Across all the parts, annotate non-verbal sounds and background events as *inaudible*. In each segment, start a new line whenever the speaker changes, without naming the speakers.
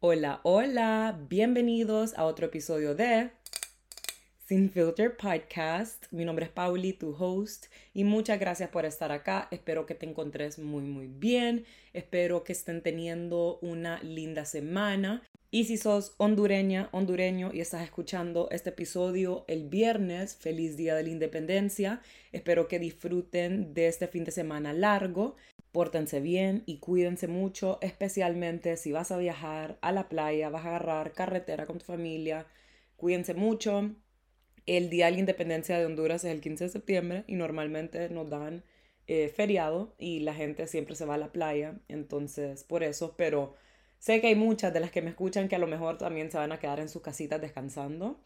Hola, hola, bienvenidos a otro episodio de Sin Filter Podcast. Mi nombre es Pauli, tu host, y muchas gracias por estar acá. Espero que te encontres muy, muy bien. Espero que estén teniendo una linda semana. Y si sos hondureña, hondureño y estás escuchando este episodio el viernes, feliz Día de la Independencia. Espero que disfruten de este fin de semana largo. Pórtense bien y cuídense mucho, especialmente si vas a viajar a la playa, vas a agarrar carretera con tu familia. Cuídense mucho. El Día de la Independencia de Honduras es el 15 de septiembre y normalmente nos dan eh, feriado y la gente siempre se va a la playa. Entonces, por eso, pero Sé que hay muchas de las que me escuchan que a lo mejor también se van a quedar en sus casitas descansando.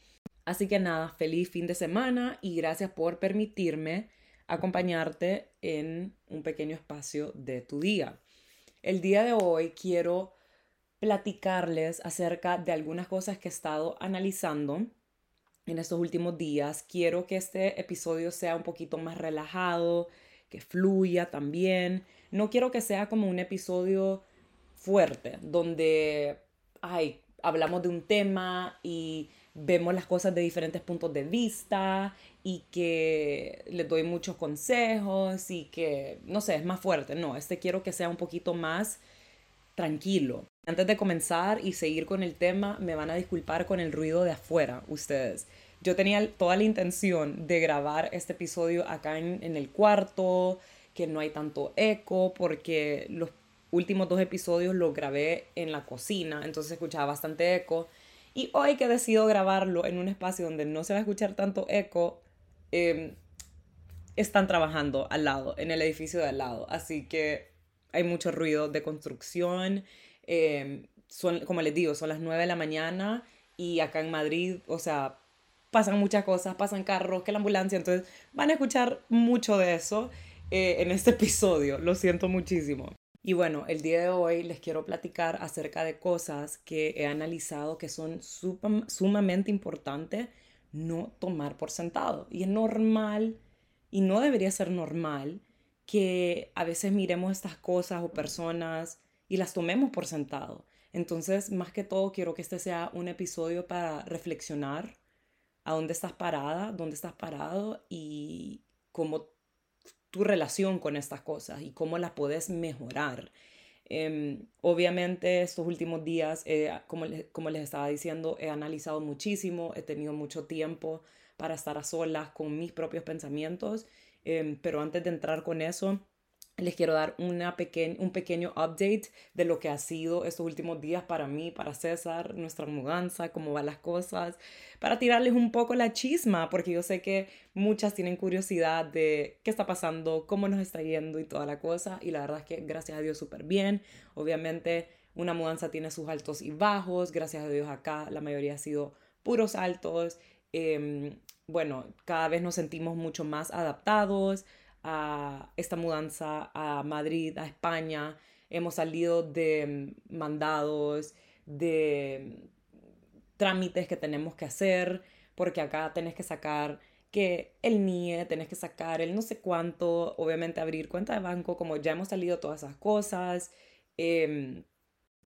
Así que nada, feliz fin de semana y gracias por permitirme acompañarte en un pequeño espacio de tu día. El día de hoy quiero platicarles acerca de algunas cosas que he estado analizando en estos últimos días. Quiero que este episodio sea un poquito más relajado, que fluya también. No quiero que sea como un episodio fuerte, donde ay, hablamos de un tema y vemos las cosas de diferentes puntos de vista y que les doy muchos consejos y que, no sé, es más fuerte. No, este quiero que sea un poquito más tranquilo. Antes de comenzar y seguir con el tema, me van a disculpar con el ruido de afuera, ustedes. Yo tenía toda la intención de grabar este episodio acá en, en el cuarto, que no hay tanto eco, porque los últimos dos episodios los grabé en la cocina, entonces escuchaba bastante eco. Y hoy que decido grabarlo en un espacio donde no se va a escuchar tanto eco, em, están trabajando al lado, en el edificio de al lado. Así que hay mucho ruido de construcción. Em, son, como les digo, son las 9 de la mañana y acá en Madrid, o sea, pasan muchas cosas, pasan carros, que la ambulancia, entonces van a escuchar mucho de eso eh, en este episodio. Lo siento muchísimo. Y bueno, el día de hoy les quiero platicar acerca de cosas que he analizado que son sumamente importantes no tomar por sentado. Y es normal, y no debería ser normal, que a veces miremos estas cosas o personas y las tomemos por sentado. Entonces, más que todo, quiero que este sea un episodio para reflexionar a dónde estás parada, dónde estás parado y cómo tu relación con estas cosas y cómo las puedes mejorar. Em, obviamente estos últimos días, como, como les estaba diciendo, he analizado muchísimo, he tenido mucho tiempo para estar a solas con mis propios pensamientos, em, pero antes de entrar con eso, les quiero dar una un pequeño update de lo que ha sido estos últimos días para mí, para César, nuestra mudanza, cómo van las cosas, para tirarles un poco la chisma, porque yo sé que muchas tienen curiosidad de qué está pasando, cómo nos está yendo y toda la cosa, y la verdad es que gracias a Dios súper bien. Obviamente una mudanza tiene sus altos y bajos, gracias a Dios acá la mayoría ha sido puros altos. Em, bueno, cada vez nos sentimos mucho más adaptados a esta mudanza a Madrid, a España. Hemos salido de mandados, de trámites que tenemos que hacer, porque acá tenés que sacar que el NIE, tenés que sacar el no sé cuánto, obviamente abrir cuenta de banco, como ya hemos salido todas esas cosas. Em,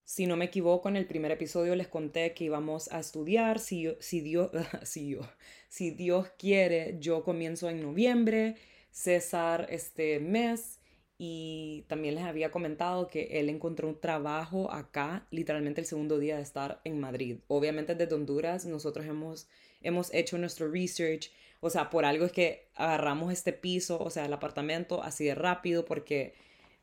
si no me equivoco, en el primer episodio les conté que íbamos a estudiar, si, si, Dios, *laughs* si, yo, si Dios quiere, yo comienzo en noviembre César este mes y también les había comentado que él encontró un trabajo acá, literalmente el segundo día de estar en Madrid. Obviamente desde Honduras nosotros hemos, hemos hecho nuestro research, o sea, por algo es que agarramos este piso, o sea, el apartamento así de rápido porque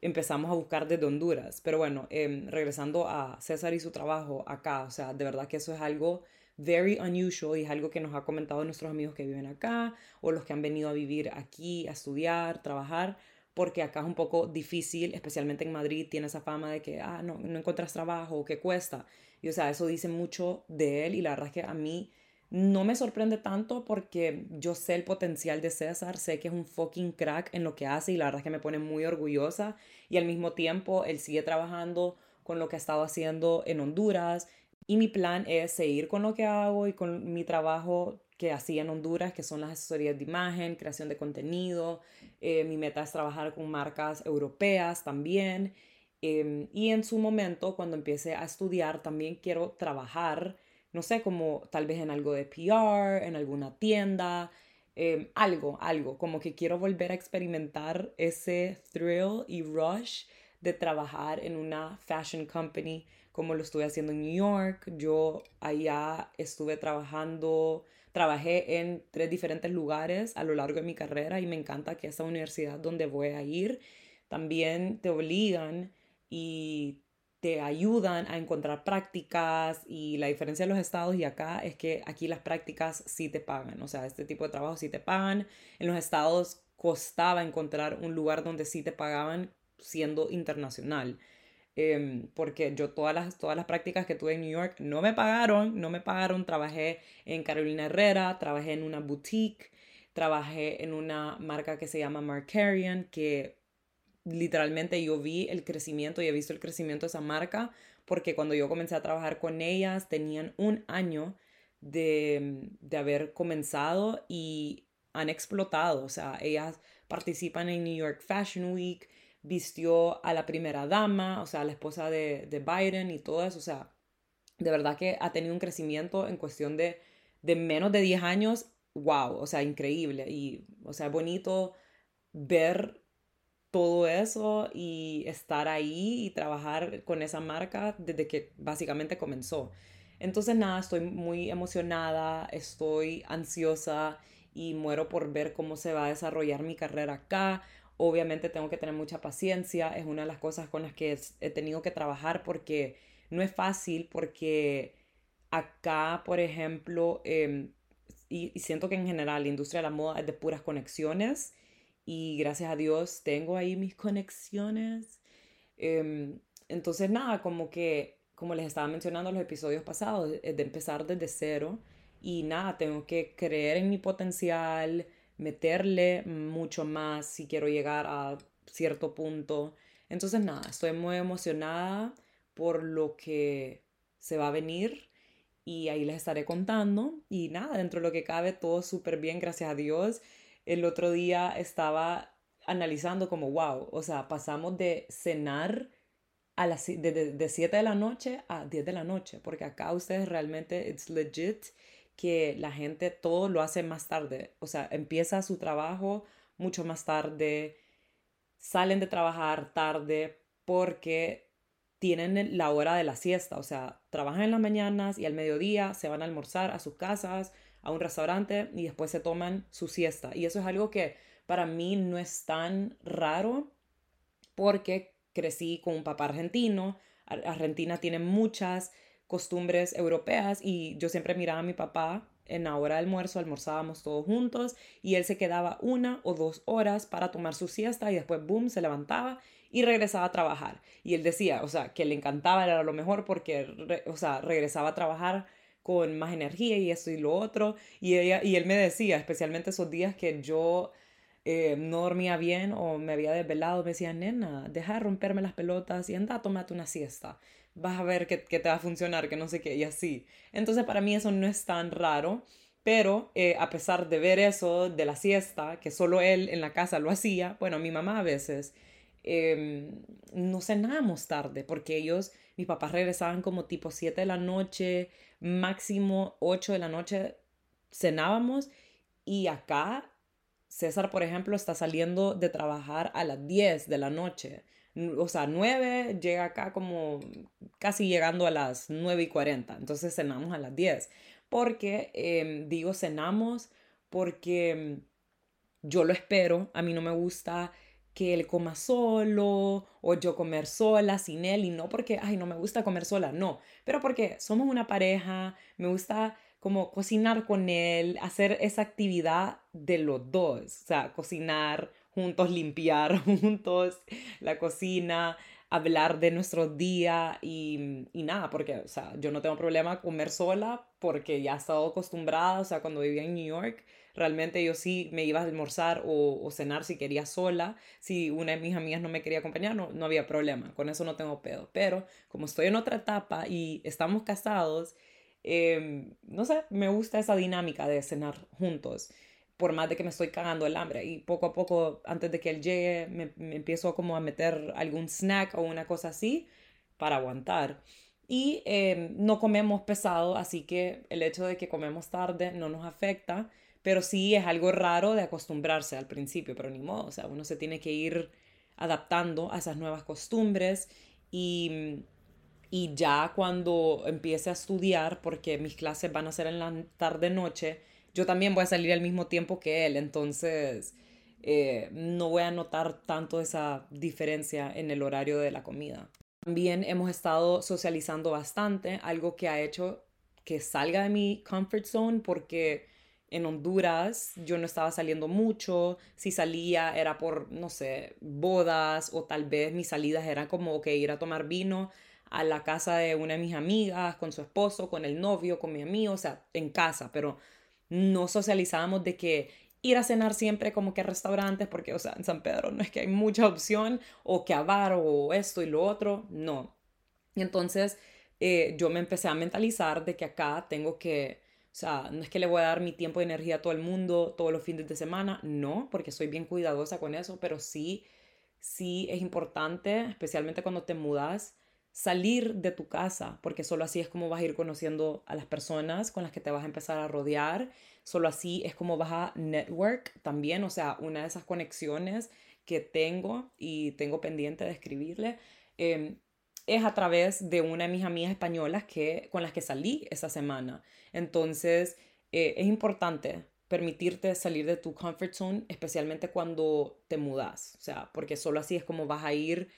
empezamos a buscar desde Honduras. Pero bueno, em, regresando a César y su trabajo acá, o sea, de verdad que eso es algo very unusual y es algo que nos ha comentado nuestros amigos que viven acá o los que han venido a vivir aquí, a estudiar, trabajar, porque acá es un poco difícil, especialmente en Madrid, tiene esa fama de que, ah, no, no encuentras trabajo, que cuesta. Y o sea, eso dice mucho de él y la verdad es que a mí no me sorprende tanto porque yo sé el potencial de César, sé que es un fucking crack en lo que hace y la verdad es que me pone muy orgullosa y al mismo tiempo él sigue trabajando con lo que ha estado haciendo en Honduras y mi plan es seguir con lo que hago y con mi trabajo que hacía en Honduras, que son las asesorías de imagen, creación de contenido. Eh, mi meta es trabajar con marcas europeas también. Em, y en su momento, cuando empiece a estudiar, también quiero trabajar, no sé, como tal vez en algo de PR, en alguna tienda, em, algo, algo, como que quiero volver a experimentar ese thrill y rush de trabajar en una fashion company como lo estuve haciendo en New York. Yo allá estuve trabajando, trabajé en tres diferentes lugares a lo largo de mi carrera y me encanta que esa universidad donde voy a ir también te obligan y te ayudan a encontrar prácticas y la diferencia de los estados y acá es que aquí las prácticas sí te pagan, o sea, este tipo de trabajo sí te pagan. En los estados costaba encontrar un lugar donde sí te pagaban siendo internacional. Em, porque yo todas las, todas las prácticas que tuve en New York no me pagaron, no me pagaron. Trabajé en Carolina Herrera, trabajé en una boutique, trabajé en una marca que se llama Markarian, que literalmente yo vi el crecimiento y he visto el crecimiento de esa marca porque cuando yo comencé a trabajar con ellas tenían un año de, de haber comenzado y han explotado. O sea, ellas participan en New York Fashion Week, vistió a la primera dama, o sea, la esposa de, de Biden y todo eso. O sea, de verdad que ha tenido un crecimiento en cuestión de, de menos de 10 años. Wow, o sea, increíble. Y, o sea, bonito ver todo eso y estar ahí y trabajar con esa marca desde que básicamente comenzó. Entonces nada, estoy muy emocionada, estoy ansiosa y muero por ver cómo se va a desarrollar mi carrera acá. Obviamente tengo que tener mucha paciencia, es una de las cosas con las que he tenido que trabajar porque no es fácil, porque acá, por ejemplo, em, y, siento que en general la industria de la moda es de puras conexiones y gracias a Dios tengo ahí mis conexiones. Em, entonces, nada, como que, como les estaba mencionando en los episodios pasados, es de empezar desde cero y nada, tengo que creer en mi potencial, meterle mucho más si quiero llegar a cierto punto. Entonces, nada, estoy muy emocionada por lo que se va a venir y ahí les estaré contando. Y nada, dentro de lo que cabe, todo súper bien, gracias a Dios el otro día estaba analizando como, wow, o sea, pasamos de cenar a las, de, de, 7 de la noche a 10 de la noche, porque acá ustedes realmente, it's legit que la gente todo lo hace más tarde, o sea, empieza su trabajo mucho más tarde, salen de trabajar tarde porque tienen la hora de la siesta, o sea, trabajan en las mañanas y al mediodía se van a almorzar a sus casas a un restaurante y después se toman su siesta. Y eso es algo que para mí no es tan raro porque crecí con un papá argentino. Argentina tiene muchas costumbres europeas y yo siempre miraba a mi papá en la hora de almuerzo, almorzábamos todos juntos y él se quedaba una o dos horas para tomar su siesta y después, boom, se levantaba y regresaba a trabajar. Y él decía, o sea, que le encantaba, era lo mejor porque, o sea, regresaba a trabajar con más energía y esto y lo otro. Y, ella, y él me decía, especialmente esos días que yo eh, no dormía bien o me había desvelado, me decía, nena, deja de romperme las pelotas y anda, tómate una siesta. Vas a ver que, te va a funcionar, que no sé qué, y así. Entonces para mí eso no es tan raro. Pero eh, a pesar de ver eso de la siesta, que solo él en la casa lo hacía, bueno, mi mamá a veces, eh, no cenábamos tarde porque ellos, mis papás regresaban como tipo 7 de la noche, máximo 8 de la noche cenábamos y acá César, por ejemplo, está saliendo de trabajar a las 10 de la noche. O sea, 9 llega acá como casi llegando a las 9 y 40. Entonces cenamos a las 10. Porque, em, digo, cenamos porque em, yo lo espero. A mí no me gusta que él coma solo o yo comer sola sin él y no porque, ay, no me gusta comer sola, no, pero porque somos una pareja, me gusta como cocinar con él, hacer esa actividad de los dos, o sea, cocinar juntos, limpiar *laughs* juntos la cocina, hablar de nuestro día y, y, nada, porque, o sea, yo no tengo problema comer sola porque ya he estado acostumbrada, o sea, cuando vivía en New York, realmente yo sí me iba a almorzar o, o, cenar si quería sola. Si una de mis amigas no me quería acompañar, no, no había problema. Con eso no tengo pedo. Pero como estoy en otra etapa y estamos casados, em, no sé, me gusta esa dinámica de cenar juntos, por más de que me estoy cagando el hambre. Y poco a poco, antes de que él llegue, me, me empiezo como a meter algún snack o una cosa así para aguantar. Y em, no comemos pesado, así que el hecho de que comemos tarde no nos afecta, pero sí es algo raro de acostumbrarse al principio, pero ni modo, o sea, uno se tiene que ir adaptando a esas nuevas costumbres y, y ya cuando empiece a estudiar, porque mis clases van a ser en la tarde-noche, yo también voy a salir al mismo tiempo que él, entonces eh, no voy a notar tanto esa diferencia en el horario de la comida. También hemos estado socializando bastante, algo que ha hecho que salga de mi comfort zone porque en Honduras yo no estaba saliendo mucho, si salía era por, no sé, bodas o tal vez mis salidas eran como que ir a tomar vino a la casa de una de mis amigas, con su esposo, con el novio, con mi amigo, o sea, en casa, pero no socializábamos de que ir a cenar siempre como que a restaurantes, porque, o sea, en San Pedro no es que hay mucha opción, o que a bar, o esto y lo otro, no. Y entonces eh, yo me empecé a mentalizar de que acá tengo que, o sea, no es que le voy a dar mi tiempo y energía a todo el mundo todos los fines de semana, no, porque soy bien cuidadosa con eso, pero sí, sí es importante, especialmente cuando te mudas, salir de tu casa, porque solo así es como vas a ir conociendo a las personas con las que te vas a empezar a rodear, solo así es como vas a network también, o sea, una de esas conexiones que tengo y tengo pendiente de escribirle. Em, es a través de una de mis amigas españolas que, con las que salí esa semana. Entonces, eh, es importante permitirte salir de tu comfort zone, especialmente cuando te mudas, o sea, porque solo así es como vas a ir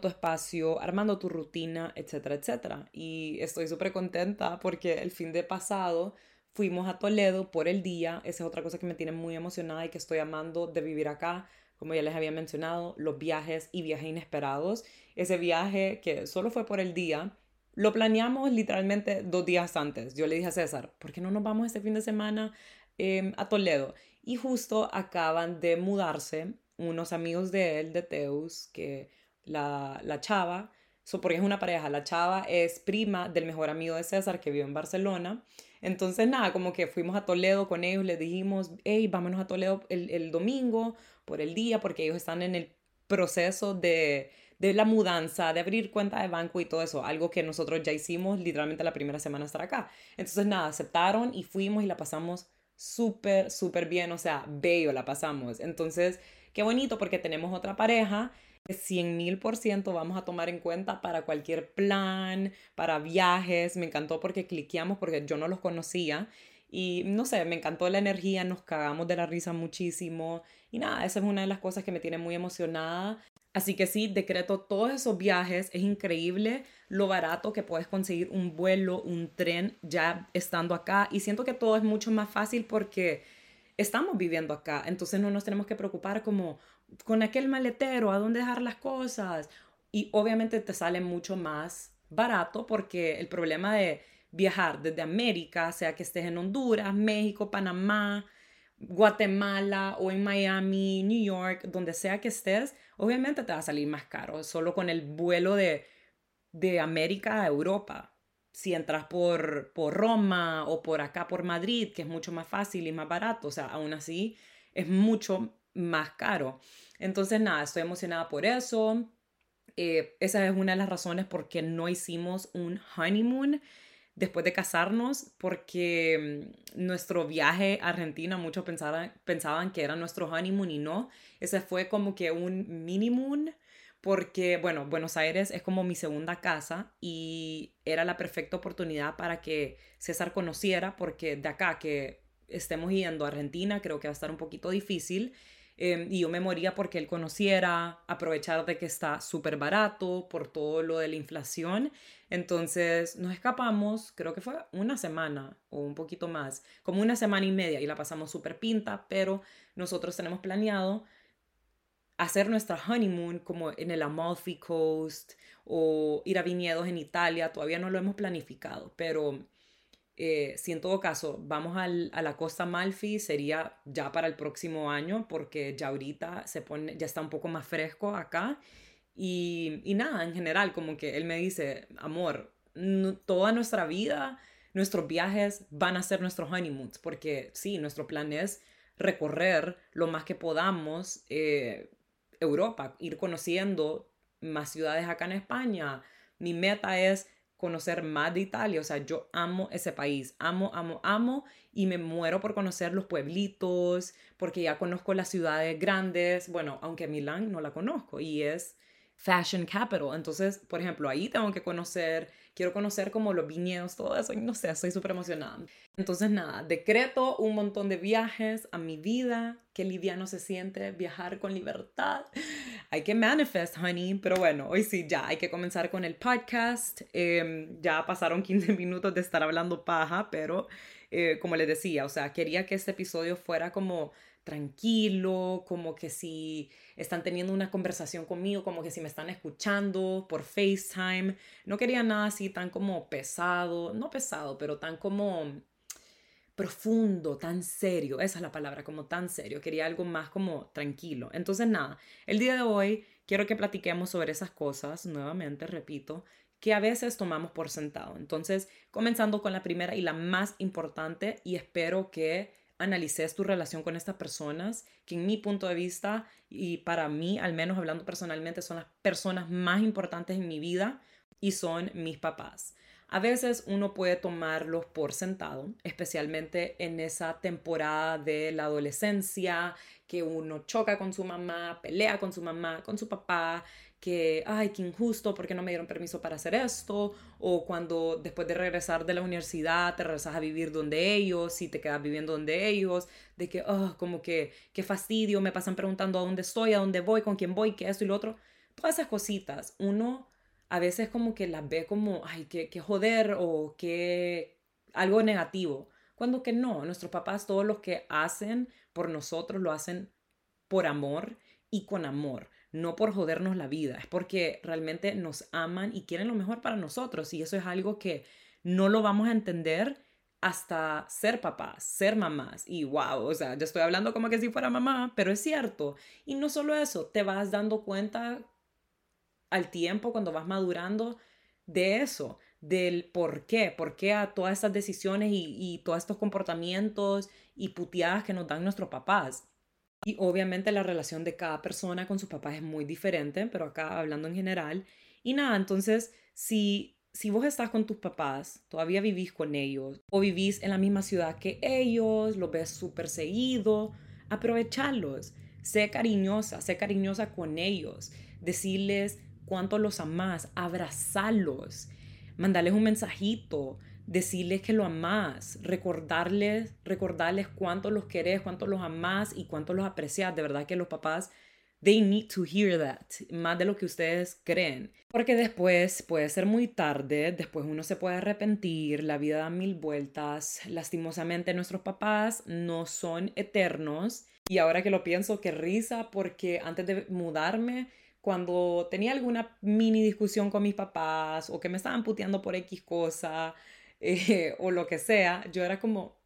tu espacio, armando tu rutina, etcétera, etcétera. Y estoy súper contenta porque el fin de pasado fuimos a Toledo por el día. Esa es otra cosa que me tiene muy emocionada y que estoy amando de vivir acá. Como ya les había mencionado, los viajes y viajes inesperados. Ese viaje que solo fue por el día, lo planeamos literalmente dos días antes. Yo le dije a César, ¿por qué no nos vamos este fin de semana em, a Toledo? Y justo acaban de mudarse unos amigos de él, de Teus, que la, la chava, so, porque es una pareja, la chava es prima del mejor amigo de César que vive en Barcelona. Entonces, nada, como que fuimos a Toledo con ellos, les dijimos, hey, vámonos a Toledo el, el domingo por el día, porque ellos están en el proceso de, de la mudanza, de abrir cuenta de banco y todo eso, algo que nosotros ya hicimos literalmente la primera semana estar acá. Entonces, nada, aceptaron y fuimos y la pasamos súper, súper bien, o sea, bello la pasamos. Entonces, qué bonito porque tenemos otra pareja 100 mil por ciento vamos a tomar en cuenta para cualquier plan, para viajes. Me encantó porque cliqueamos porque yo no los conocía. Y no sé, me encantó la energía, nos cagamos de la risa muchísimo. Y nada, esa es una de las cosas que me tiene muy emocionada. Así que sí, decreto todos esos viajes. Es increíble lo barato que puedes conseguir un vuelo, un tren ya estando acá. Y siento que todo es mucho más fácil porque estamos viviendo acá. Entonces no nos tenemos que preocupar como, con aquel maletero, a dónde dejar las cosas. Y obviamente te sale mucho más barato porque el problema de viajar desde América, sea que estés en Honduras, México, Panamá, Guatemala o en Miami, New York, donde sea que estés, obviamente te va a salir más caro, solo con el vuelo de, de América a Europa. Si entras por, por Roma o por acá por Madrid, que es mucho más fácil y más barato, o sea, aún así es mucho más caro. Entonces, nada, estoy emocionada por eso. Eh, esa es una de las razones por qué no hicimos un honeymoon después de casarnos, porque mm, nuestro viaje a Argentina, muchos pensaban, pensaban que era nuestro honeymoon y no. Ese fue como que un minimoon, porque, bueno, Buenos Aires es como mi segunda casa y era la perfecta oportunidad para que César conociera, porque de acá que estemos yendo a Argentina creo que va a estar un poquito difícil Em, y yo me moría porque él conociera, aprovechar de que está súper barato por todo lo de la inflación. Entonces nos escapamos, creo que fue una semana o un poquito más, como una semana y media y la pasamos súper pinta, pero nosotros tenemos planeado hacer nuestra honeymoon como en el Amalfi Coast o ir a viñedos en Italia, todavía no lo hemos planificado, pero eh, si en todo caso vamos al, a la costa Malfi, sería ya para el próximo año, porque ya ahorita se pone, ya está un poco más fresco acá. Y, y nada, en general, como que él me dice, amor, toda nuestra vida nuestros viajes van a ser nuestros honeymoons, porque sí, nuestro plan es recorrer lo más que podamos eh, Europa, ir conociendo más ciudades acá en España. Mi meta es conocer más de Italia, o sea, yo amo ese país, amo, amo, amo y me muero por conocer los pueblitos, porque ya conozco las ciudades grandes, bueno, aunque Milán no la conozco y es fashion capital, entonces, por ejemplo, ahí tengo que conocer quiero conocer como los viñedos, todo eso, y no sé, estoy súper emocionada. Entonces, nada, decreto un montón de viajes a mi vida, qué liviano se siente viajar con libertad. Hay que manifest, honey, pero bueno, hoy sí, ya, hay que comenzar con el podcast. Em, ya pasaron 15 minutos de estar hablando paja, pero eh, como les decía, o sea, quería que este episodio fuera como tranquilo, como que si están teniendo una conversación conmigo, como que si me están escuchando por FaceTime. No quería nada así tan como pesado, no pesado, pero tan como profundo, tan serio. Esa es la palabra, como tan serio. Quería algo más como tranquilo. Entonces, nada, el día de hoy quiero que platiquemos sobre esas cosas, nuevamente, repito, que a veces tomamos por sentado. Entonces, comenzando con la primera y la más importante, y espero que analices tu relación con estas personas, que en mi punto de vista y para mí, al menos hablando personalmente, son las personas más importantes en mi vida y son mis papás. A veces uno puede tomarlos por sentado, especialmente en esa temporada de la adolescencia, que uno choca con su mamá, pelea con su mamá, con su papá, que, ay, qué injusto, porque no me dieron permiso para hacer esto? O cuando después de regresar de la universidad te regresas a vivir donde ellos y te quedas viviendo donde ellos, de que, oh, como que, qué fastidio, me pasan preguntando a dónde estoy, a dónde voy, con quién voy, qué esto y lo otro. Todas esas cositas, uno a veces como que las ve como, ay, qué, qué joder o qué algo negativo. Cuando que no, nuestros papás, todos los que hacen por nosotros, lo hacen por amor y con amor no por jodernos la vida, es porque realmente nos aman y quieren lo mejor para nosotros y eso es algo que no lo vamos a entender hasta ser papás, ser mamás. Y wow, o sea, yo estoy hablando como que si fuera mamá, pero es cierto. Y no solo eso, te vas dando cuenta al tiempo cuando vas madurando de eso, del por qué, por qué a todas esas decisiones y, y todos estos comportamientos y puteadas que nos dan nuestros papás. Y obviamente la relación de cada persona con sus papás es muy diferente, pero acá hablando en general. Y nada, entonces, si, si vos estás con tus papás, todavía vivís con ellos, o vivís en la misma ciudad que ellos, los ves súper seguido, aprovecharlos. Sé cariñosa, sé cariñosa con ellos. Decirles cuánto los amás, abrazarlos, mandarles un mensajito, decirles que lo amás, recordarles, recordarles cuánto los querés, cuánto los amás y cuánto los aprecias. De verdad que los papás, they need to hear that, más de lo que ustedes creen. Porque después puede ser muy tarde, después uno se puede arrepentir, la vida da mil vueltas. Lastimosamente nuestros papás no son eternos. Y ahora que lo pienso, qué risa, porque antes de mudarme, cuando tenía alguna mini discusión con mis papás o que me estaban puteando por X cosa, eh, *laughs* o lo que sea, yo era como,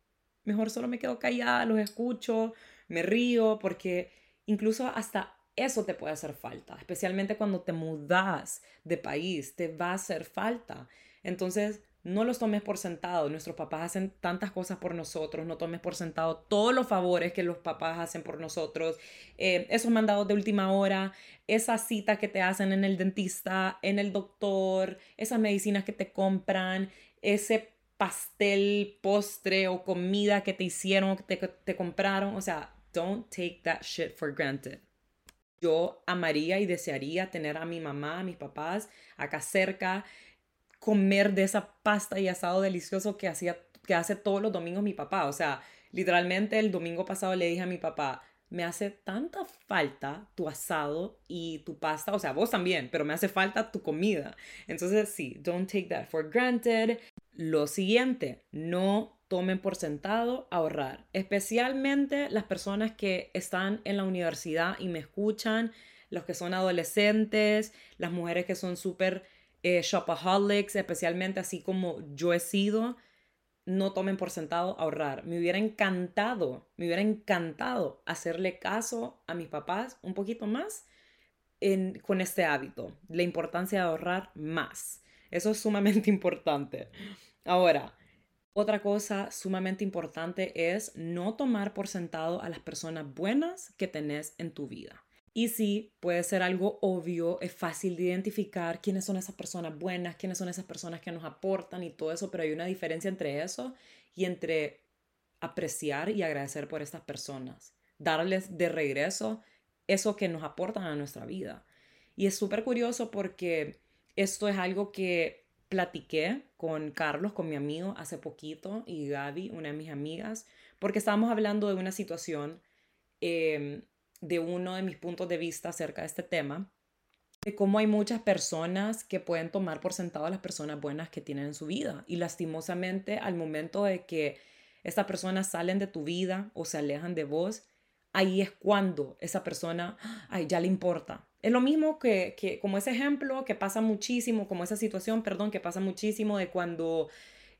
mejor solo me quedo callada, los escucho, me río, porque incluso hasta eso te puede hacer falta, especialmente cuando te mudas de país, te va a hacer falta. Entonces, no los tomes por sentado. Nuestros papás hacen tantas cosas por nosotros. No tomes por sentado todos los favores que los papás hacen por nosotros. Eh, esos mandados de última hora, esa cita que te hacen en el dentista, en el doctor, esas medicinas que te compran, ese pastel, postre o comida que te hicieron, que te, te compraron. O sea, don't take that shit for granted. Yo amaría y desearía tener a mi mamá, a mis papás acá cerca, comer de esa pasta y asado delicioso que, hacía, que hace todos los domingos mi papá. O sea, literalmente el domingo pasado le dije a mi papá, me hace tanta falta tu asado y tu pasta, o sea, vos también, pero me hace falta tu comida. Entonces, sí, don't take that for granted. Lo siguiente, no tomen por sentado ahorrar, especialmente las personas que están en la universidad y me escuchan, los que son adolescentes, las mujeres que son súper eh, shopaholics, especialmente así como yo he sido no tomen por sentado ahorrar. Me hubiera encantado, me hubiera encantado hacerle caso a mis papás un poquito más con este hábito, la importancia de ahorrar más. Eso es sumamente *laughs* importante. Ahora, Otra cosa sumamente importante es no tomar por sentado a las personas buenas que tenés en tu vida. Y sí, puede ser algo obvio, es fácil de identificar quiénes son esas personas buenas, quiénes son esas personas que nos aportan y todo eso, pero hay una diferencia entre eso y entre apreciar y agradecer por estas personas, darles de regreso eso que nos aportan a nuestra vida. Y es súper curioso porque esto es algo que platiqué con Carlos, con mi amigo, hace poquito, y Gaby, una de mis amigas, porque estábamos hablando de una situación, em, de uno de mis puntos de vista acerca de este tema, de cómo hay muchas personas que pueden tomar por sentado a las personas buenas que tienen en su vida. Y lastimosamente, al momento de que estas personas salen de tu vida o se alejan de vos, ahí es cuando esa persona, ay, ya le importa. Es lo mismo que, que, como ese ejemplo que pasa muchísimo, como esa situación, perdón, que pasa muchísimo de cuando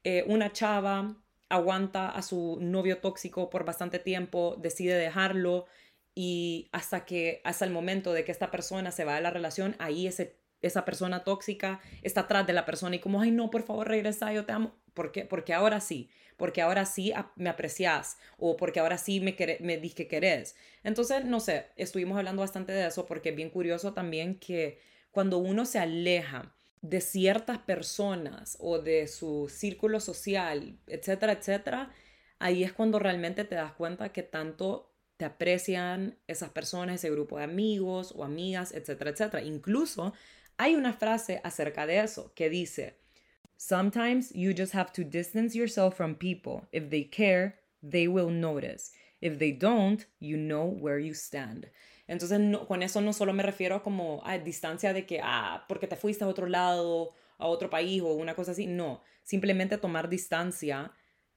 eh, una chava aguanta a su novio tóxico por bastante tiempo, decide dejarlo y hasta que, hasta el momento de que esta persona se va de la relación, ahí ese, esa persona tóxica está atrás de la persona y como, ay, no, por favor, regresa, yo te amo. ¿Por qué? Porque ahora sí porque ahora sí me aprecias o porque ahora sí me, me dis que querés. Entonces, no sé, estuvimos hablando bastante de eso porque es bien curioso también que cuando uno se aleja de ciertas personas o de su círculo social, etcétera, etcétera, ahí es cuando realmente te das cuenta que tanto te aprecian esas personas, ese grupo de amigos o amigas, etcétera, etcétera. Incluso hay una frase acerca de eso que dice, Sometimes you just have to distance yourself from people. If they care, they will notice. If they don't, you know where you stand. Entonces, con eso no solo me refiero como a distancia de que, ah, porque te fuiste a otro lado, a otro país o una cosa así. No, simplemente tomar distancia,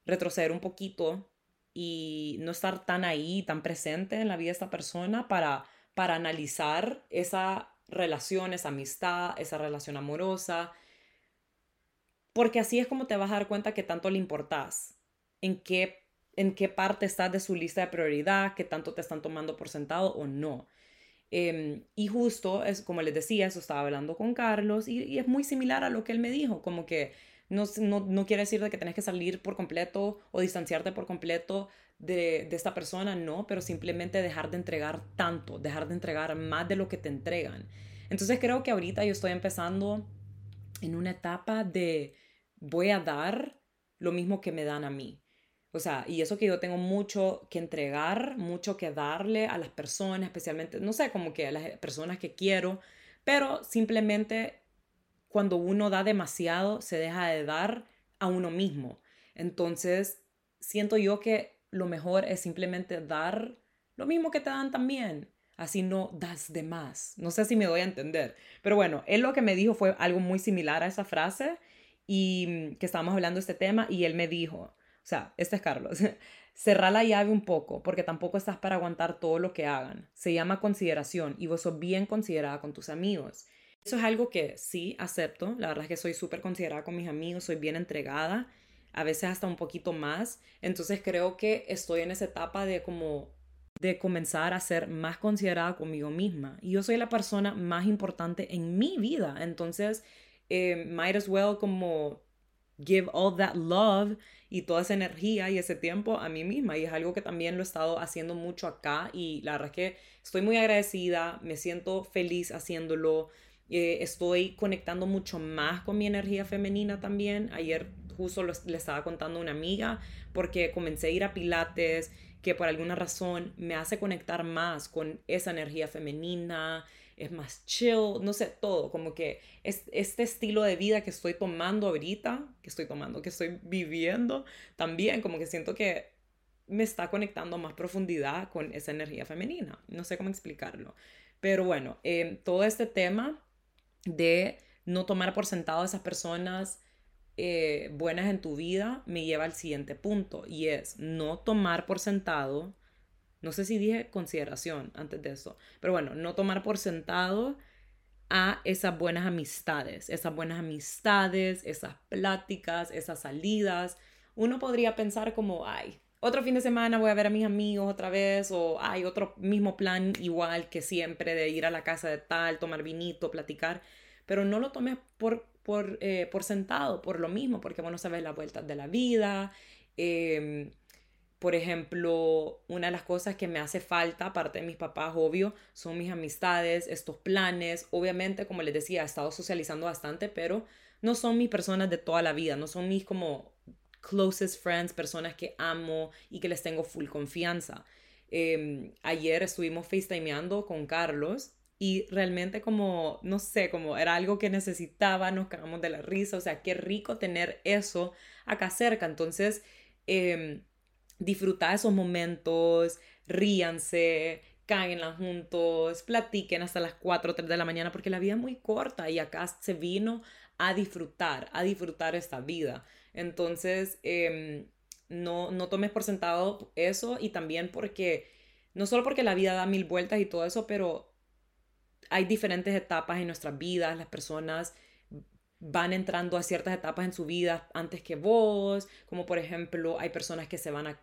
retroceder un poquito y no estar tan ahí, tan presente en la vida de esta persona para, para analizar esa relación, esa amistad, esa relación amorosa, porque así es como te vas a dar cuenta que tanto le importas, en qué, en qué parte estás de su lista de prioridad, qué tanto te están tomando por sentado o no. Em, y justo, es como les decía, eso estaba hablando con Carlos y, es muy similar a lo que él me dijo, como que no, no, quiere decir de que tenés que salir por completo o distanciarte por completo de, de, esta persona, no, pero simplemente dejar de entregar tanto, dejar de entregar más de lo que te entregan. Entonces creo que ahorita yo estoy empezando en una etapa de voy a dar lo mismo que me dan a mí. O sea, y eso que yo tengo mucho que entregar, mucho que darle a las personas, especialmente, no sé, como que a las personas que quiero, pero simplemente cuando uno da demasiado, se deja de dar a uno mismo. Entonces, siento yo que lo mejor es simplemente dar lo mismo que te dan también. Así no das de más. No sé si me doy a entender. Pero bueno, él lo que me dijo fue algo muy similar a esa frase y mm, que estábamos hablando de este tema y él me dijo, o sea, este es Carlos, *laughs* cerra la llave un poco porque tampoco estás para aguantar todo lo que hagan. Se llama consideración y vos sos bien considerada con tus amigos. Eso es algo que sí acepto, la verdad es que soy súper considerada con mis amigos, soy bien entregada, a veces hasta un poquito más, entonces creo que estoy en esa etapa de como de comenzar a ser más considerada conmigo misma. Y yo soy la persona más importante en mi vida, entonces eh, might as well como give all that love y toda esa energía y ese tiempo a mí misma. Y es algo que también lo he estado haciendo mucho acá y la verdad es que estoy muy agradecida, me siento feliz haciéndolo. Eh, estoy conectando mucho más con mi energía femenina también. Ayer justo le estaba contando a una amiga porque comencé a ir a pilates que por alguna razón me hace conectar más con esa energía femenina, es más chill, no sé, todo, como que es, este estilo de vida que estoy tomando ahorita, que estoy tomando, que estoy viviendo, también como que siento que me está conectando más profundidad con esa energía femenina. No sé cómo explicarlo. Pero bueno, em, todo este tema de no tomar por sentado a esas personas eh, buenas en tu vida me lleva al siguiente punto y es no tomar por sentado no sé si dije consideración antes de eso, pero bueno, no tomar por sentado a esas buenas amistades, esas buenas amistades, esas pláticas, esas salidas. Uno podría pensar como, ay, otro fin de semana voy a ver a mis amigos otra vez, o hay otro mismo plan igual que siempre de ir a la casa de tal, tomar vinito, platicar, pero no lo tomes por por, eh, por sentado, por lo mismo, porque vos no sabes las vueltas de la vida. Em, por ejemplo, una de las cosas que me hace falta, aparte de mis papás, obvio, son mis amistades, estos planes. Obviamente, como les decía, he estado socializando bastante, pero no son mis personas de toda la vida, no son mis como closest friends, personas que amo y que les tengo full confianza. Em, ayer estuvimos FaceTimeando con Carlos y realmente como, no sé, como era algo que necesitaba, nos cagamos de la risa, o sea, qué rico tener eso acá cerca. Entonces, eh, esos momentos, ríanse, cáguenla juntos, platiquen hasta las 4 o 3 de la mañana, porque la vida es muy corta y acá se vino a disfrutar, a disfrutar esta vida. Entonces, em, no, no tomes por sentado eso y también porque, no solo porque la vida da mil vueltas y todo eso, pero hay diferentes etapas en nuestras vidas, las personas van entrando a ciertas etapas en su vida antes que vos, como por ejemplo hay personas que se van a,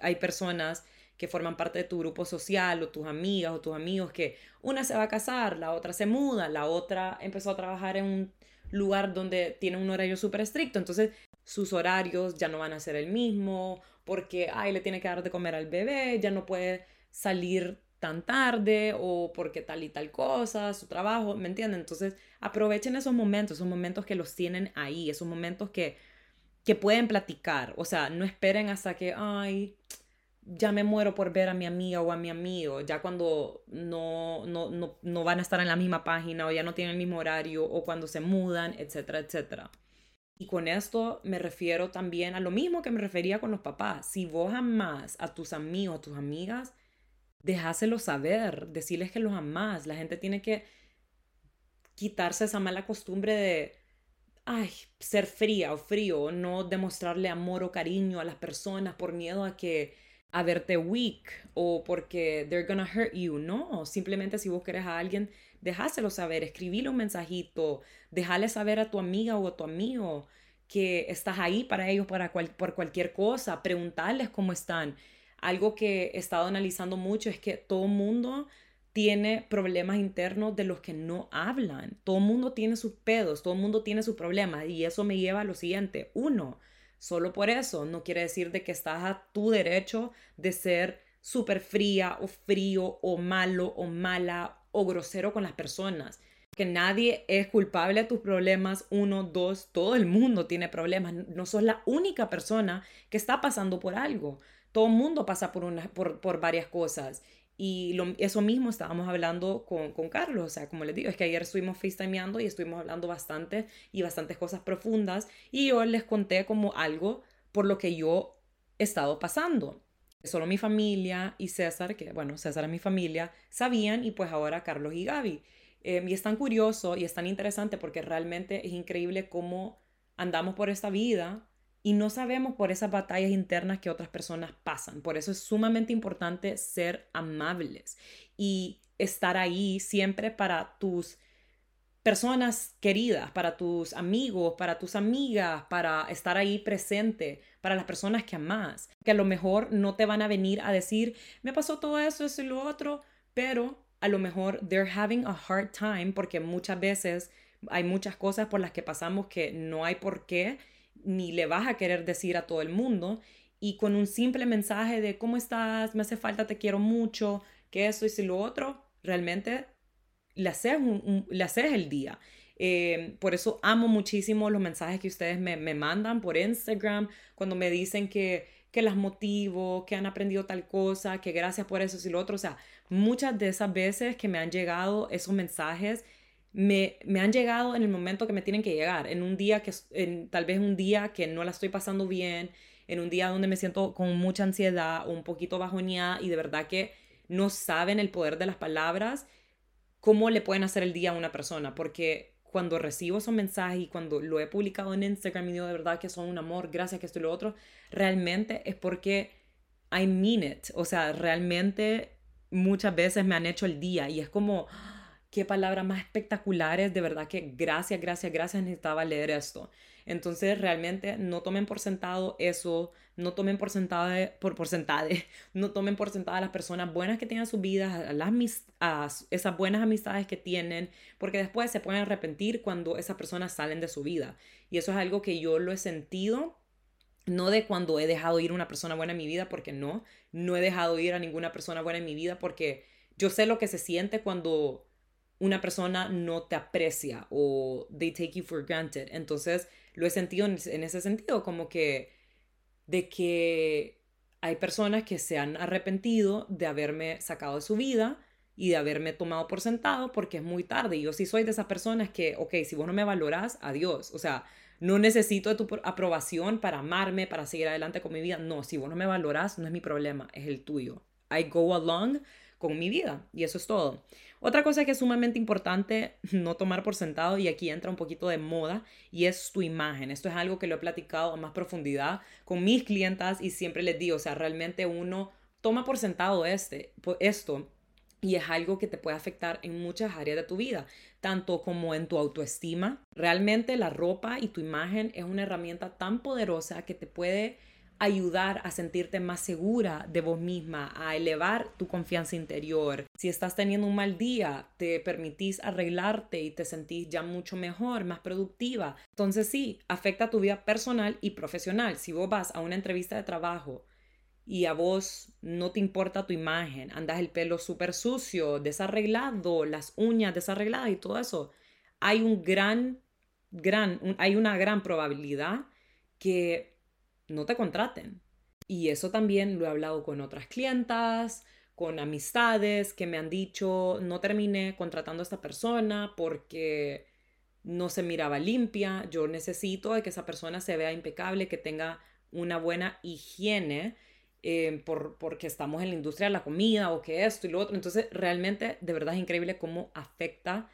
hay, personas que forman parte de tu grupo social o tus amigas o tus amigos que una se va a casar, la otra se muda, la otra empezó a trabajar en un lugar donde tiene un horario súper estricto, entonces sus horarios ya no van a ser el mismo, porque, ay, le tiene que dar de comer al bebé, ya no puede salir tan tarde o porque tal y tal cosa, su trabajo, ¿me entienden? Entonces, aprovechen esos momentos, esos momentos que los tienen ahí, esos momentos que, que pueden platicar, o sea, no esperen hasta que, ay, ya me muero por ver a mi amiga o a mi amigo, ya cuando no, no, no, no van a estar en la misma página o ya no tienen el mismo horario o cuando se mudan, etcétera, etcétera. Y con esto me refiero también a lo mismo que me refería con los papás. Si vos amás a tus amigos, a tus amigas, dejáselo saber, decirles que los amás. La gente tiene que quitarse esa mala costumbre de, ay, ser fría o frío, no demostrarle amor o cariño a las personas por miedo a que a verte weak o porque they're gonna hurt you. No, simplemente si vos querés a alguien, dejáselo saber, escribile un mensajito, déjale saber a tu amiga o a tu amigo que estás ahí para ellos para por cualquier cosa, preguntarles cómo están. Algo que he estado analizando mucho es que todo mundo tiene problemas internos de los que no hablan. Todo mundo tiene sus pedos, todo mundo tiene sus problemas y eso me lleva a lo siguiente. Uno, Solo por eso no quiere decir de que estás a tu derecho de ser súper fría o frío o malo o mala o grosero con las personas. Que nadie es culpable de tus problemas. Uno, dos, todo el mundo tiene problemas. No sos la única persona que está pasando por algo. Todo el mundo pasa por, una, por, por varias cosas. Y eso mismo estábamos hablando con, con, Carlos, o sea, como les digo, es que ayer estuvimos FaceTimeando y estuvimos hablando bastante y bastantes cosas profundas y yo les conté como algo por lo que yo he estado pasando. Solo mi familia y César, que bueno, César es mi familia, sabían y pues ahora Carlos y Gaby. Em, y es tan curioso y es tan interesante porque realmente es increíble cómo andamos por esta vida y no sabemos por esas batallas internas que otras personas pasan. Por eso es sumamente importante ser amables y estar ahí siempre para tus personas queridas, para tus amigos, para tus amigas, para estar ahí presente, para las personas que amas, que a lo mejor no te van a venir a decir, me pasó todo eso, eso y lo otro, pero a lo mejor they're having a hard time porque muchas veces hay muchas cosas por las que pasamos que no hay por qué ni le vas a querer decir a todo el mundo. Y con un simple mensaje de cómo estás, me hace falta, te quiero mucho, que eso y si lo otro, realmente le haces, le haces el día. Eh, por eso amo muchísimo los mensajes que ustedes me, me, mandan por Instagram, cuando me dicen que, que las motivo, que han aprendido tal cosa, que gracias por eso y lo otro. O sea, muchas de esas veces que me han llegado esos mensajes me, han llegado en el momento que me tienen que llegar, en un día que, en, tal vez un día que no la estoy pasando bien, en un día donde me siento con mucha ansiedad o un poquito bajoneada y de verdad que no saben el poder de las palabras, cómo le pueden hacer el día a una persona, porque cuando recibo esos mensajes y cuando lo he publicado en Instagram y digo de verdad que son un amor, gracias que esto y lo otro, realmente es porque I mean it, o sea, realmente muchas veces me han hecho el día y es como qué palabras más espectaculares, de verdad que gracias, gracias, gracias, necesitaba leer esto. Entonces, realmente no tomen por sentado eso, no tomen por sentado, por porcentaje, *laughs* no tomen por sentado a las personas buenas que tienen sus vidas, a, las, a esas buenas amistades que tienen, porque después se pueden arrepentir cuando esas personas salen de su vida. Y eso es algo que yo lo he sentido no de cuando he dejado ir una persona buena en mi vida, porque no, no he dejado ir a ninguna persona buena en mi vida, porque yo sé lo que se siente cuando una persona no te aprecia o they take you for granted. Entonces, lo he sentido en, ese sentido, como que de que hay personas que se han arrepentido de haberme sacado de su vida y de haberme tomado por sentado porque es muy tarde. Y yo sí soy de esas personas que, ok, si vos no me valoras, adiós. O sea, no necesito de tu aprobación para amarme, para seguir adelante con mi vida. No, si vos no me valoras, no es mi problema, es el tuyo. I go along con mi vida y eso es todo. Otra cosa que es sumamente importante *laughs* no tomar por sentado y aquí entra un poquito de moda y es tu imagen. Esto es algo que lo he platicado a más profundidad con mis clientas y siempre les digo, o sea, realmente uno toma por sentado este, esto y es algo que te puede afectar en muchas áreas de tu vida, tanto como en tu autoestima. Realmente la ropa y tu imagen es una herramienta tan poderosa que te puede ayudar a sentirte más segura de vos misma, a elevar tu confianza interior. Si estás teniendo un mal día, te permitís arreglarte y te sentís ya mucho mejor, más productiva. Entonces sí, afecta tu vida personal y profesional. Si vos vas a una entrevista de trabajo y a vos no te importa tu imagen, andas el pelo súper sucio, desarreglado, las uñas desarregladas y todo eso, hay un gran, gran, hay una gran probabilidad que no te contraten. Y eso también lo he hablado con otras clientas, con amistades que me han dicho, no terminé contratando a esta persona porque no se miraba limpia, yo necesito de que esa persona se vea impecable, que tenga una buena higiene, eh, por, porque estamos en la industria de la comida o que esto y lo otro. Entonces, realmente, de verdad es increíble cómo afecta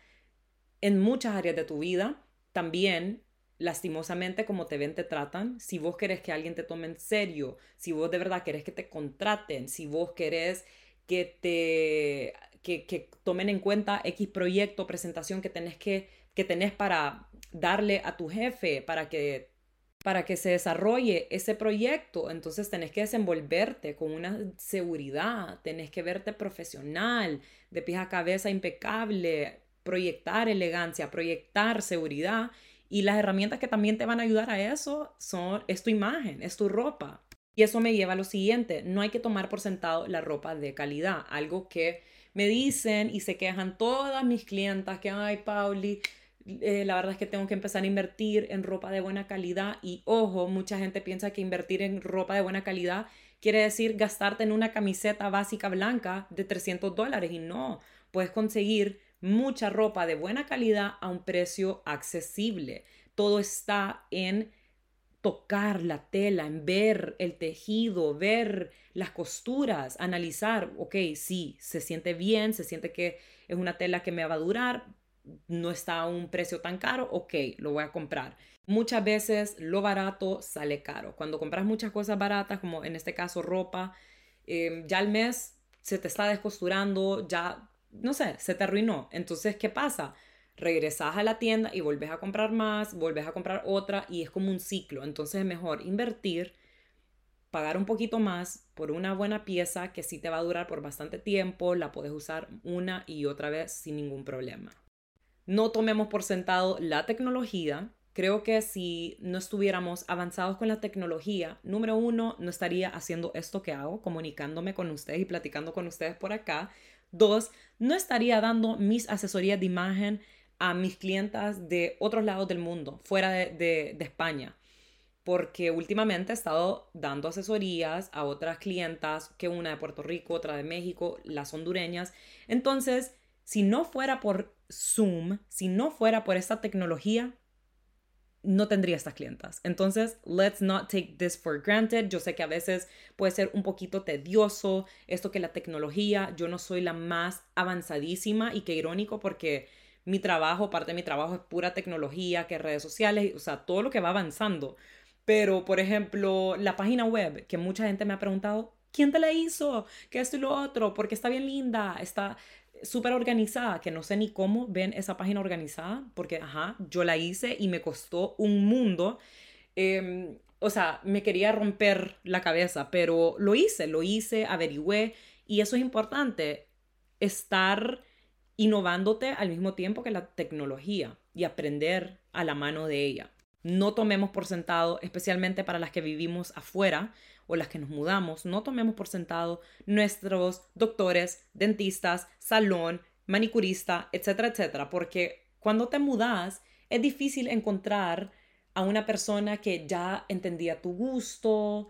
en muchas áreas de tu vida. También lastimosamente como te ven te tratan, si vos querés que alguien te tome en serio, si vos de verdad querés que te contraten, si vos querés que te que, que tomen en cuenta X proyecto, presentación que tenés que que tenés para darle a tu jefe para que para que se desarrolle ese proyecto, entonces tenés que desenvolverte con una seguridad, tenés que verte profesional, de pies a cabeza impecable, proyectar elegancia, proyectar seguridad y las herramientas que también te van a ayudar a eso son, es tu imagen, es tu ropa. Y eso me lleva a lo siguiente, no hay que tomar por sentado la ropa de calidad, algo que me dicen y se quejan todas mis clientas que, ay, Pauli, eh, la verdad es que tengo que empezar a invertir en ropa de buena calidad y ojo, mucha gente piensa que invertir en ropa de buena calidad quiere decir gastarte en una camiseta básica blanca de 300 dólares y no, puedes conseguir mucha ropa de buena calidad a un precio accesible. Todo está en tocar la tela, en ver el tejido, ver las costuras, analizar, ok, sí, se siente bien, se siente que es una tela que me va a durar, no está a un precio tan caro, ok, lo voy a comprar. Muchas veces lo barato sale caro. Cuando compras muchas cosas baratas, como en este caso ropa, eh, ya al mes se te está descosturando, ya no sé, se te arruinó. Entonces, ¿qué pasa? Regresas a la tienda y vuelves a comprar más, vuelves a comprar otra y es como un ciclo. Entonces es mejor invertir, pagar un poquito más por una buena pieza que sí te va a durar por bastante tiempo, la puedes usar una y otra vez sin ningún problema. No tomemos por sentado la tecnología. Creo que si no estuviéramos avanzados con la tecnología, número uno, no estaría haciendo esto que hago, comunicándome con ustedes y platicando con ustedes por acá. Dos, no estaría dando mis asesorías de imagen a mis clientas de otros lados del mundo, fuera de, España porque últimamente he estado dando asesorías a otras clientas, que una de Puerto Rico, otra de México, las hondureñas. Entonces, si no fuera por Zoom, si no fuera por esta tecnología, no tendría estas clientas. Entonces, let's not take this for granted. Yo sé que a veces puede ser un poquito tedioso esto que la tecnología, yo no soy la más avanzadísima y qué irónico porque mi trabajo, parte de mi trabajo es pura tecnología, que redes sociales, o sea, todo lo que va avanzando. Pero, por ejemplo, la página web, que mucha gente me ha preguntado, ¿quién te la hizo? Que esto y lo otro, porque está bien linda, está súper organizada, que no sé ni cómo ven esa página organizada, porque, ajá, yo la hice y me costó un mundo. Em, o sea, me quería romper la cabeza, pero lo hice, lo hice, averigüé, y eso es importante, estar innovándote al mismo tiempo que la tecnología y aprender a la mano de ella. No tomemos por sentado, especialmente para las que vivimos afuera o las que nos mudamos, no tomemos por sentado nuestros doctores, dentistas, salón, manicurista, etcétera, etcétera, porque cuando te mudas es difícil encontrar a una persona que ya entendía tu gusto,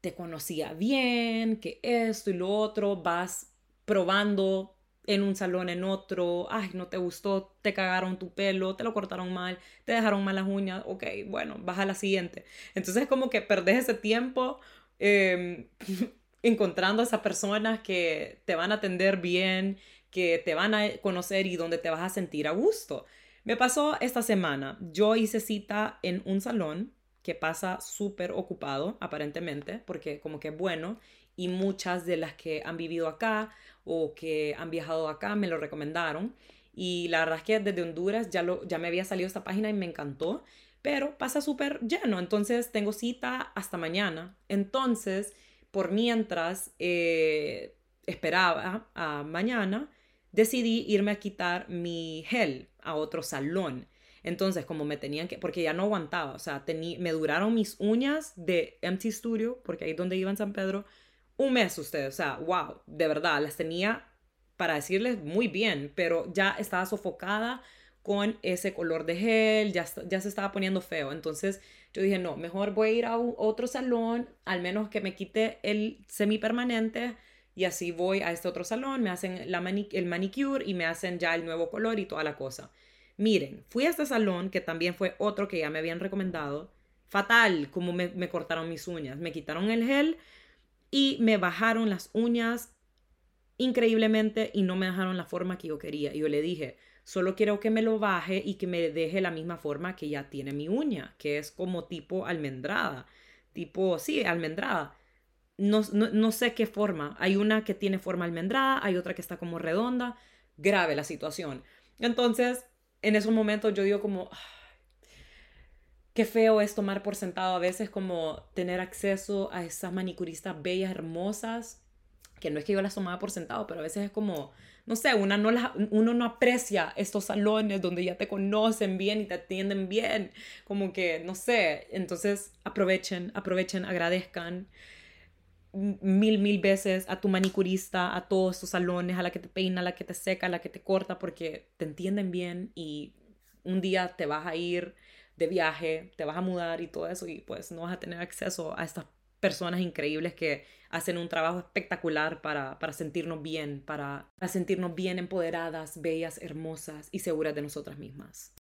te conocía bien, que esto y lo otro, vas probando en un salón, en otro, ay, no te gustó, te cagaron tu pelo, te lo cortaron mal, te dejaron mal las uñas, ok, bueno, vas a la siguiente. Entonces es como que perdés ese tiempo em, *laughs* encontrando a esas personas que te van a atender bien, que te van a conocer y donde te vas a sentir a gusto. Me pasó esta semana, yo hice cita en un salón que pasa súper ocupado, aparentemente, porque como que es bueno, y muchas de las que han vivido acá o que han viajado acá me lo recomendaron. Y la verdad es que desde Honduras ya, lo, ya me había salido esta página y me encantó, pero pasa súper lleno, entonces tengo cita hasta mañana. Entonces, por mientras eh, esperaba a mañana, decidí irme a quitar mi gel a otro salón. Entonces, como me tenían que, porque ya no aguantaba, o sea, me duraron mis uñas de Empty Studio, porque ahí donde iba en San Pedro, un mes ustedes, o sea, wow, de verdad, las tenía para decirles muy bien, pero ya estaba sofocada con ese color de gel, ya, ya se estaba poniendo feo. Entonces yo dije, no, mejor voy a ir a otro salón, al menos que me quite el semipermanente y así voy a este otro salón, me hacen la el manicure y me hacen ya el nuevo color y toda la cosa. Miren, fui a este salón que también fue otro que ya me habían recomendado. Fatal como me, me cortaron mis uñas. Me quitaron el gel, y me bajaron las uñas increíblemente y no me dejaron la forma que yo quería. Yo le dije, solo quiero que me lo baje y que me deje la misma forma que ya tiene mi uña, que es como tipo almendrada. Tipo, sí, almendrada. No, no, sé qué forma. Hay una que tiene forma almendrada, hay otra que está como redonda. Grave la situación. Entonces, en esos momentos yo digo como, qué feo es tomar por sentado a veces como tener acceso a esas manicuristas bellas, hermosas, que no es que yo las tomaba por sentado, pero a veces es como, no sé, una no uno no aprecia estos salones donde ya te conocen bien y te atienden bien, como que, no sé, entonces aprovechen, aprovechen, agradezcan mil, mil veces a tu manicurista, a todos estos salones, a la que te peina, a la que te seca, a la que te corta, porque te entienden bien y un día te vas a ir de viaje, te vas a mudar y todo eso y pues no vas a tener acceso a estas personas increíbles que hacen un trabajo espectacular para, para sentirnos bien, para, para sentirnos bien empoderadas, bellas, hermosas y seguras de nosotras mismas.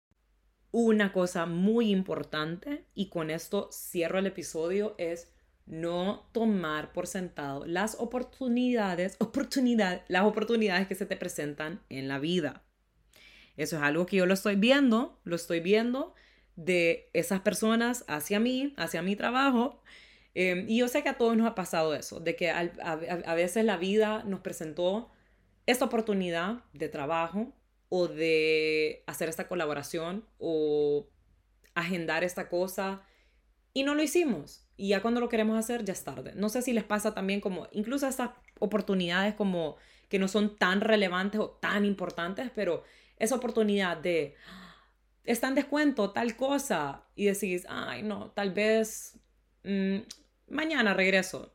Una cosa muy importante, y con esto cierro el episodio, es no tomar por sentado las oportunidades, oportunidad, las oportunidades que se te presentan en la vida. Eso es algo que yo lo estoy viendo, lo estoy viendo de esas personas hacia mí, hacia mi trabajo. Em, y yo sé que a todos nos ha pasado eso, de que a, veces la vida nos presentó esta oportunidad de trabajo o de hacer esta colaboración o agendar esta cosa y no lo hicimos. Y ya cuando lo queremos hacer ya es tarde. No sé si les pasa también como incluso estas oportunidades como que no son tan relevantes o tan importantes, pero esa oportunidad de está en descuento tal cosa y decís, ay no, tal vez mm, mañana regreso.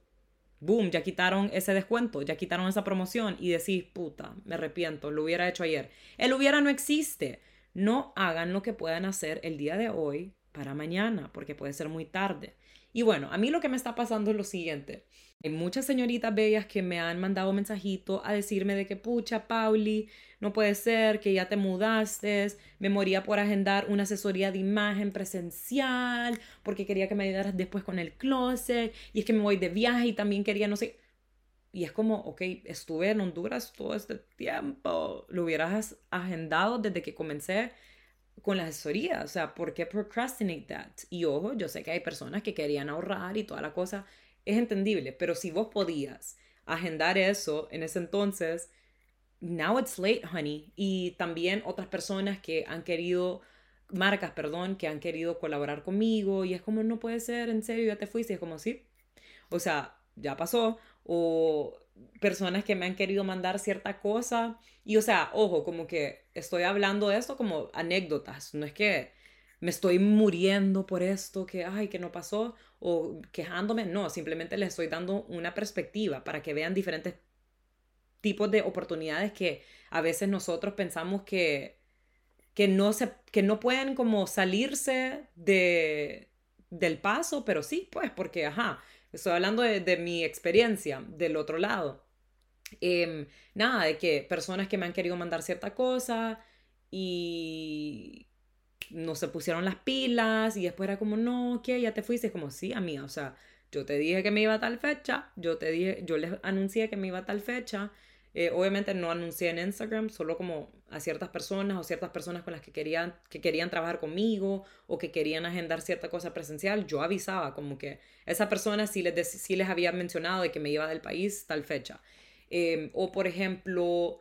Boom, ya quitaron ese descuento, ya quitaron esa promoción y decís, puta, me arrepiento, lo hubiera hecho ayer. El hubiera no existe. No hagan lo que puedan hacer el día de hoy para mañana, porque puede ser muy tarde. Y bueno, a mí lo que me está pasando es lo siguiente. Hay muchas señoritas bellas que me han mandado mensajito a decirme de que, pucha, Pauli, no puede ser que ya te mudaste, me moría por agendar una asesoría de imagen presencial, porque quería que me ayudaras después con el closet, y es que me voy de viaje y también quería, no sé. Y es como, ok, estuve en Honduras todo este tiempo, lo hubieras agendado desde que comencé con la asesoría, o sea, ¿por qué procrastinate that? Y ojo, yo sé que hay personas que querían ahorrar y toda la cosa, es entendible, pero si vos podías agendar eso en ese entonces, now it's late, honey. Y también otras personas que han querido, marcas, perdón, que han querido colaborar conmigo y es como, no puede ser, en serio, ya te fuiste. es como, sí. O sea, ya pasó. O personas que me han querido mandar cierta cosa. Y o sea, ojo, como que estoy hablando de esto como anécdotas. No es que me estoy muriendo por esto, que, ay, que no pasó, o quejándome. No, simplemente les estoy dando una perspectiva para que vean diferentes tipos de oportunidades que a veces nosotros pensamos que, que, no, se, que no pueden como salirse de, del paso, pero sí, pues, porque, ajá, estoy hablando de, mi experiencia del otro lado. Em, nada, de que personas que me han querido mandar cierta cosa y no se pusieron las pilas y después era como, no, ¿qué? Ya te fuiste. Como, sí, amiga, o sea, yo te dije que me iba a tal fecha, yo te dije, yo les anuncié que me iba a tal fecha. Eh, obviamente no anuncié en Instagram, solo como a ciertas personas o ciertas personas con las que querían, que querían trabajar conmigo o que querían agendar cierta cosa presencial, yo avisaba como que esa persona sí les, sí les había mencionado de que me iba del país tal fecha. Em, o por ejemplo,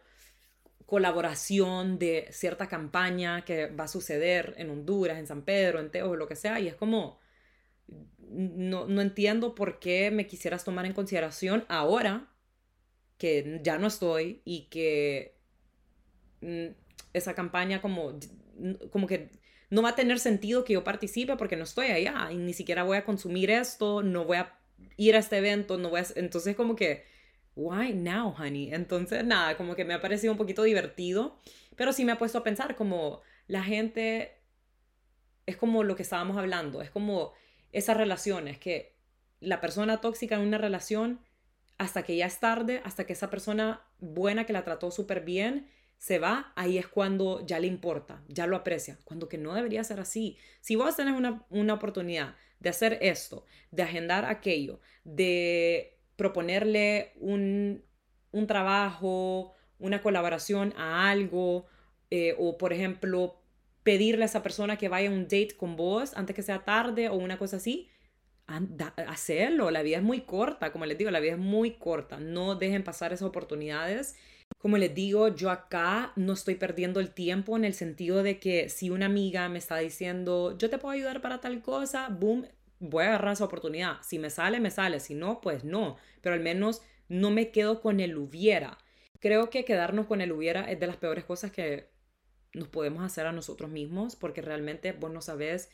colaboración de cierta campaña que va a suceder en Honduras, en San Pedro, en Teo, lo que sea, y es como, no, no entiendo por qué me quisieras tomar en consideración ahora que ya no estoy y que mm, esa campaña como, como que no va a tener sentido que yo participe porque no estoy allá y ni siquiera voy a consumir esto, no voy a ir a este evento, no voy a... Entonces como que why now, honey? Entonces, nada, como que me ha parecido un poquito divertido, pero sí me ha puesto a pensar como la gente es como lo que estábamos hablando, es como esas relaciones que la persona tóxica en una relación hasta que ya es tarde, hasta que esa persona buena que la trató súper bien se va, ahí es cuando ya le importa, ya lo aprecia, cuando que no debería ser así. Si vos tenés una, una oportunidad de hacer esto, de agendar aquello, de proponerle un, trabajo, una colaboración a algo, eh, o por ejemplo, pedirle a esa persona que vaya a un date con vos antes que sea tarde o una cosa así, hacerlo. La vida es muy corta, como les digo, la vida es muy corta. No dejen pasar esas oportunidades. Como les digo, yo acá no estoy perdiendo el tiempo en el sentido de que si una amiga me está diciendo, yo te puedo ayudar para tal cosa, boom, voy a agarrar esa oportunidad. Si me sale, me sale. Si no, pues no. Pero al menos no me quedo con el hubiera. Creo que quedarnos con el hubiera es de las peores cosas que nos podemos hacer a nosotros mismos porque realmente vos no sabes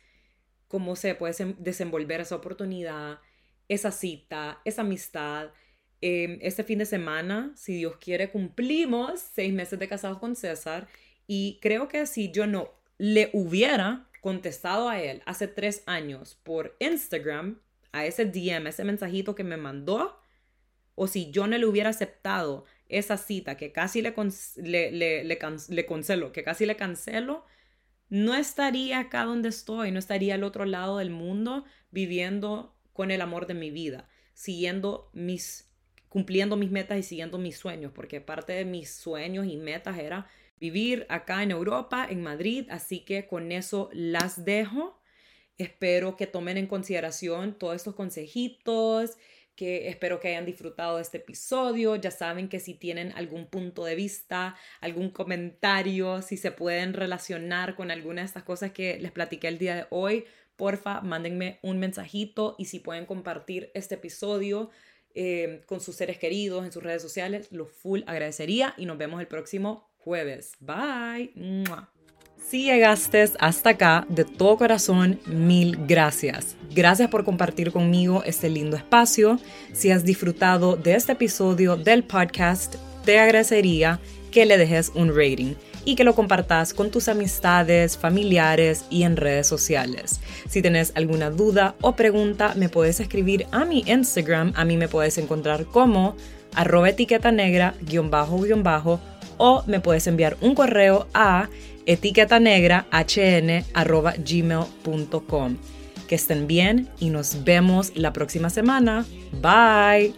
cómo se puede desenvolver esa oportunidad, esa cita, esa amistad. Em, este fin de semana, si Dios quiere, cumplimos seis meses de casados con César y creo que si yo no le hubiera contestado a él hace tres años por Instagram, a ese DM, ese mensajito que me mandó, o si yo no le hubiera aceptado esa cita que casi le, le, le, cancelo, que casi le cancelo, no estaría acá donde estoy, no estaría al otro lado del mundo viviendo con el amor de mi vida, siguiendo mis, cumpliendo mis metas y siguiendo mis sueños, porque parte de mis sueños y metas era vivir acá en Europa, en Madrid, así que con eso las dejo. Espero que tomen en consideración todos estos consejitos, que espero que hayan disfrutado de este episodio. Ya saben que si tienen algún punto de vista, algún comentario, si se pueden relacionar con alguna de estas cosas que les platiqué el día de hoy, porfa, mándenme un mensajito y si pueden compartir este episodio eh, con sus seres queridos en sus redes sociales, lo full agradecería y nos vemos el próximo jueves. Bye. Si llegaste hasta acá, de todo corazón, mil gracias. Gracias por compartir conmigo este lindo espacio. Si has disfrutado de este episodio del podcast, te agradecería que le dejes un rating y que lo compartas con tus amistades, familiares y en redes sociales. Si tienes alguna duda o pregunta, me puedes escribir a mi Instagram. A mí me puedes encontrar como arroba etiqueta negra guion bajo guion bajo o me puedes enviar un correo a etiquetanegrahn.gmail.com. Que estén bien y nos vemos la próxima semana. Bye.